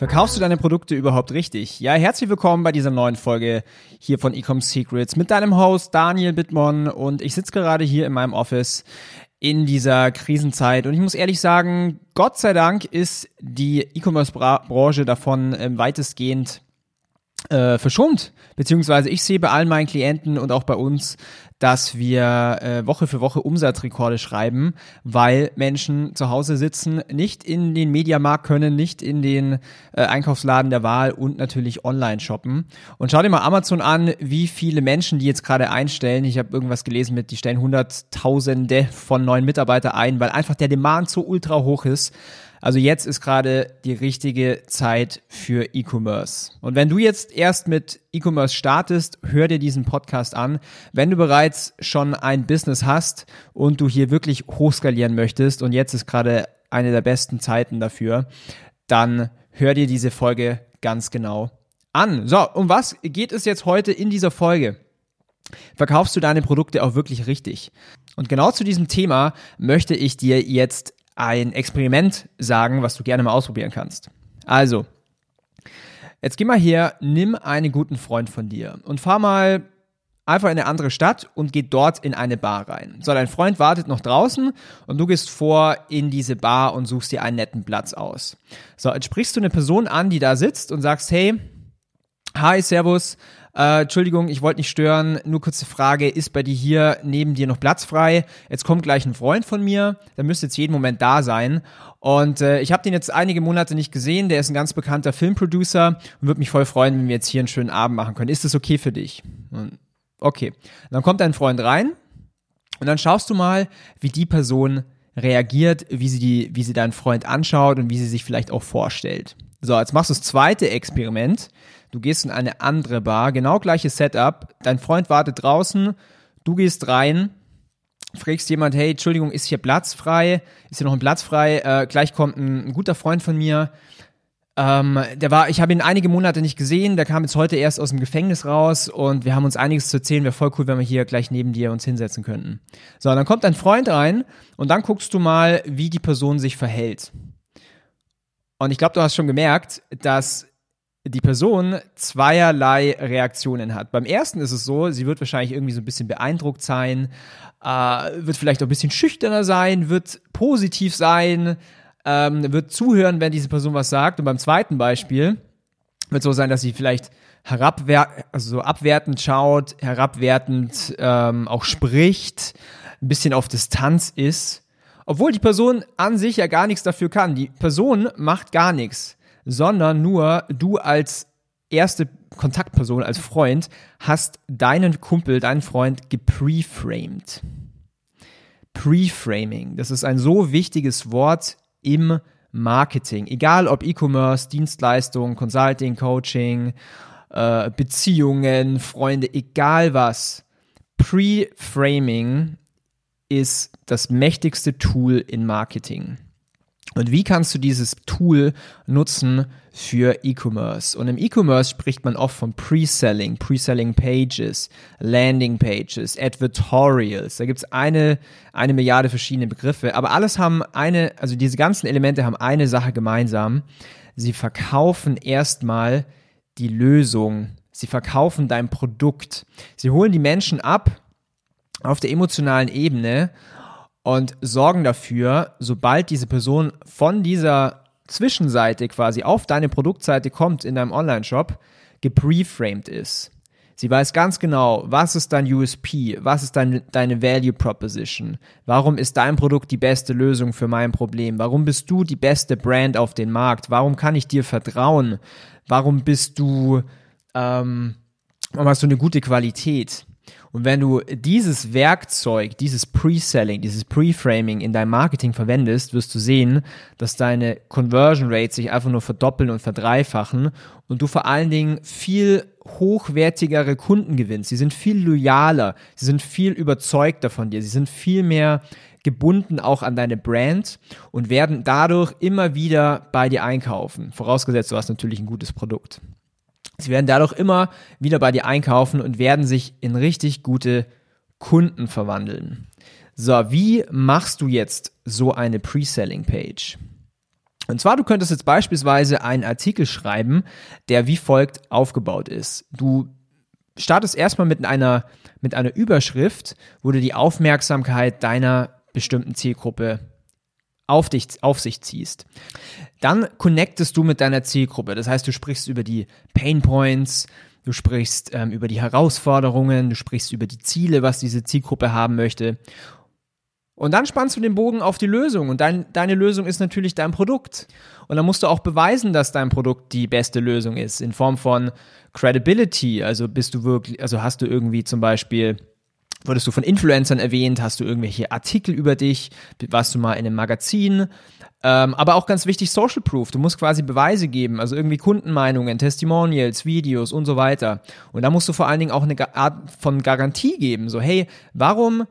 Verkaufst du deine Produkte überhaupt richtig? Ja, herzlich willkommen bei dieser neuen Folge hier von Ecom Secrets mit deinem Host Daniel Bittmann und ich sitze gerade hier in meinem Office in dieser Krisenzeit und ich muss ehrlich sagen, Gott sei Dank ist die E-Commerce-Branche davon äh, weitestgehend äh, verschont, beziehungsweise ich sehe bei allen meinen Klienten und auch bei uns, dass wir äh, Woche für Woche Umsatzrekorde schreiben, weil Menschen zu Hause sitzen, nicht in den Mediamarkt können, nicht in den äh, Einkaufsladen der Wahl und natürlich online shoppen. Und schau dir mal Amazon an, wie viele Menschen die jetzt gerade einstellen. Ich habe irgendwas gelesen mit, die stellen Hunderttausende von neuen Mitarbeitern ein, weil einfach der Demand so ultra hoch ist. Also jetzt ist gerade die richtige Zeit für E-Commerce. Und wenn du jetzt erst mit E-Commerce startest, hör dir diesen Podcast an. Wenn du bereits schon ein Business hast und du hier wirklich hochskalieren möchtest und jetzt ist gerade eine der besten Zeiten dafür, dann hör dir diese Folge ganz genau an. So, um was geht es jetzt heute in dieser Folge? Verkaufst du deine Produkte auch wirklich richtig? Und genau zu diesem Thema möchte ich dir jetzt ein Experiment sagen, was du gerne mal ausprobieren kannst. Also, jetzt geh mal her, nimm einen guten Freund von dir und fahr mal einfach in eine andere Stadt und geh dort in eine Bar rein. So, dein Freund wartet noch draußen und du gehst vor in diese Bar und suchst dir einen netten Platz aus. So, jetzt sprichst du eine Person an, die da sitzt und sagst, hey, hi, servus, äh, Entschuldigung, ich wollte nicht stören. Nur kurze Frage, ist bei dir hier neben dir noch Platz frei? Jetzt kommt gleich ein Freund von mir, der müsste jetzt jeden Moment da sein. Und äh, ich habe den jetzt einige Monate nicht gesehen. Der ist ein ganz bekannter Filmproducer und würde mich voll freuen, wenn wir jetzt hier einen schönen Abend machen können. Ist das okay für dich? Und, okay. dann kommt dein Freund rein und dann schaust du mal, wie die Person reagiert, wie sie die, wie sie deinen Freund anschaut und wie sie sich vielleicht auch vorstellt. So, jetzt machst du das zweite Experiment. Du gehst in eine andere Bar, genau gleiches Setup. Dein Freund wartet draußen, du gehst rein, fragst jemand, hey, Entschuldigung, ist hier Platz frei? Ist hier noch ein Platz frei? Äh, gleich kommt ein, ein, guter Freund von mir. Ähm, der war, ich habe ihn einige Monate nicht gesehen, der kam jetzt heute erst aus dem Gefängnis raus und wir haben uns einiges zu erzählen. Wäre voll cool, wenn wir hier gleich neben dir uns hinsetzen könnten. So, dann kommt dein Freund rein und dann guckst du mal, wie die Person sich verhält. Und ich glaube, du hast schon gemerkt, dass die Person zweierlei Reaktionen hat. Beim ersten ist es so, sie wird wahrscheinlich irgendwie so ein bisschen beeindruckt sein, äh, wird vielleicht auch ein bisschen schüchterner sein, wird positiv sein, ähm, wird zuhören, wenn diese Person was sagt. Und beim zweiten Beispiel wird so sein, dass sie vielleicht herabwer also so abwertend schaut, herabwertend ähm, auch spricht, ein bisschen auf Distanz ist obwohl die Person an sich ja gar nichts dafür kann. Die Person macht gar nichts, sondern nur du als erste Kontaktperson, als Freund, hast deinen Kumpel, deinen Freund gepreframed. Preframing, das ist ein so wichtiges Wort im Marketing. Egal ob E-Commerce, Dienstleistung, Consulting, Coaching, äh, Beziehungen, Freunde, egal was. Preframing ist das mächtigste Tool in Marketing. Und wie kannst du dieses Tool nutzen für E-Commerce? Und im E-Commerce spricht man oft von Pre-Selling, Pre-Selling Pages, Landing Pages, Advertorials. Da gibt's eine, eine Milliarde verschiedene Begriffe. Aber alles haben eine, also diese ganzen Elemente haben eine Sache gemeinsam. Sie verkaufen erstmal die Lösung. Sie verkaufen dein Produkt. Sie holen die Menschen ab auf der emotionalen Ebene und sorgen dafür, sobald diese Person von dieser Zwischenseite quasi auf deine Produktseite kommt in deinem Online-Shop, gepreframed ist. Sie weiß ganz genau, was ist dein USP, was ist dein, deine Value Proposition, warum ist dein Produkt die beste Lösung für mein Problem, warum bist du die beste Brand auf dem Markt, warum kann ich dir vertrauen, warum bist du, ähm, warum hast du eine gute Qualität. Und wenn du dieses Werkzeug, dieses Pre-Selling, dieses Pre-Framing in deinem Marketing verwendest, wirst du sehen, dass deine Conversion Rates sich einfach nur verdoppeln und verdreifachen und du vor allen Dingen viel hochwertigere Kunden gewinnst. Sie sind viel loyaler, sie sind viel überzeugter von dir, sie sind viel mehr gebunden auch an deine Brand und werden dadurch immer wieder bei dir einkaufen. Vorausgesetzt, du hast natürlich ein gutes Produkt. Sie werden dadurch immer wieder bei dir einkaufen und werden sich in richtig gute Kunden verwandeln. So, wie machst du jetzt so eine Pre-Selling-Page? Und zwar, du könntest jetzt beispielsweise einen Artikel schreiben, der wie folgt aufgebaut ist. Du startest erstmal mit einer, mit einer Überschrift, wo du die Aufmerksamkeit deiner bestimmten Zielgruppe auf, dich, auf sich ziehst. Dann connectest du mit deiner Zielgruppe. Das heißt, du sprichst über die Pain Points, du sprichst ähm, über die Herausforderungen, du sprichst über die Ziele, was diese Zielgruppe haben möchte. Und dann spannst du den Bogen auf die Lösung und dein, deine Lösung ist natürlich dein Produkt. Und dann musst du auch beweisen, dass dein Produkt die beste Lösung ist in Form von Credibility. Also bist du wirklich, also hast du irgendwie zum Beispiel Wurdest du von Influencern erwähnt? Hast du irgendwelche Artikel über dich? Warst du mal in einem Magazin? Ähm, aber auch ganz wichtig, Social Proof. Du musst quasi Beweise geben, also irgendwie Kundenmeinungen, Testimonials, Videos und so weiter. Und da musst du vor allen Dingen auch eine Art von Garantie geben. So, hey, warum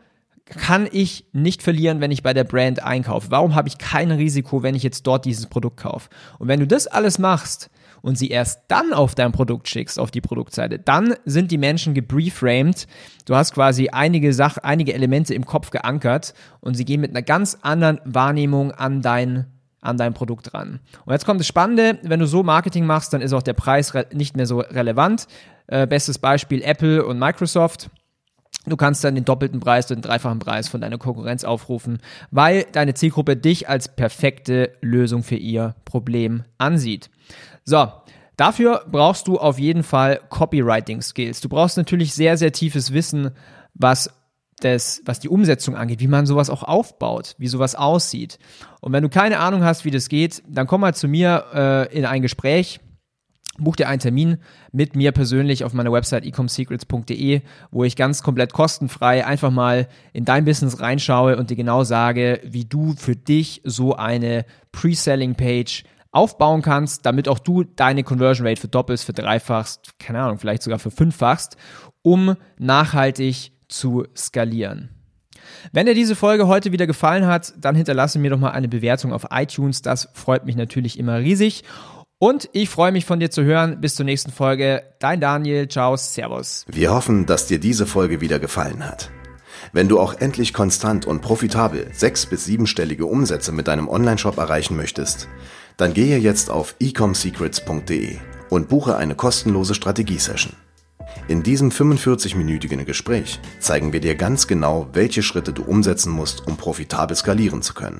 kann ich nicht verlieren, wenn ich bei der Brand einkaufe? Warum habe ich kein Risiko, wenn ich jetzt dort dieses Produkt kaufe? Und wenn du das alles machst, und sie erst dann auf dein Produkt schickst, auf die Produktseite, dann sind die Menschen gebrieframed. Du hast quasi einige Sachen, einige Elemente im Kopf geankert und sie gehen mit einer ganz anderen Wahrnehmung an dein an dein Produkt ran. Und jetzt kommt das Spannende, wenn du so Marketing machst, dann ist auch der Preis nicht mehr so relevant. Äh, bestes Beispiel Apple und Microsoft. Du kannst dann den doppelten Preis oder den dreifachen Preis von deiner Konkurrenz aufrufen, weil deine Zielgruppe dich als perfekte Lösung für ihr Problem ansieht. So, dafür brauchst du auf jeden Fall Copywriting Skills. Du brauchst natürlich sehr, sehr tiefes Wissen, was das, was die Umsetzung angeht, wie man sowas auch aufbaut, wie sowas aussieht. Und wenn du keine Ahnung hast, wie das geht, dann komm mal zu mir äh, in ein Gespräch. Buch dir einen Termin mit mir persönlich auf meiner Website ecomsecrets.de, wo ich ganz komplett kostenfrei einfach mal in dein Business reinschaue und dir genau sage, wie du für dich so eine Pre-Selling-Page aufbauen kannst, damit auch du deine Conversion Rate verdoppelst, verdreifachst, keine Ahnung, vielleicht sogar verfünffachst, um nachhaltig zu skalieren. Wenn dir diese Folge heute wieder gefallen hat, dann hinterlasse mir doch mal eine Bewertung auf iTunes. Das freut mich natürlich immer riesig. Und ich freue mich von dir zu hören. Bis zur nächsten Folge. Dein Daniel. Ciao. Servus. Wir hoffen, dass dir diese Folge wieder gefallen hat. Wenn du auch endlich konstant und profitabel sechs- bis siebenstellige Umsätze mit deinem Onlineshop erreichen möchtest, dann gehe jetzt auf ecomsecrets.de und buche eine kostenlose Strategiesession. In diesem 45-minütigen Gespräch zeigen wir dir ganz genau, welche Schritte du umsetzen musst, um profitabel skalieren zu können.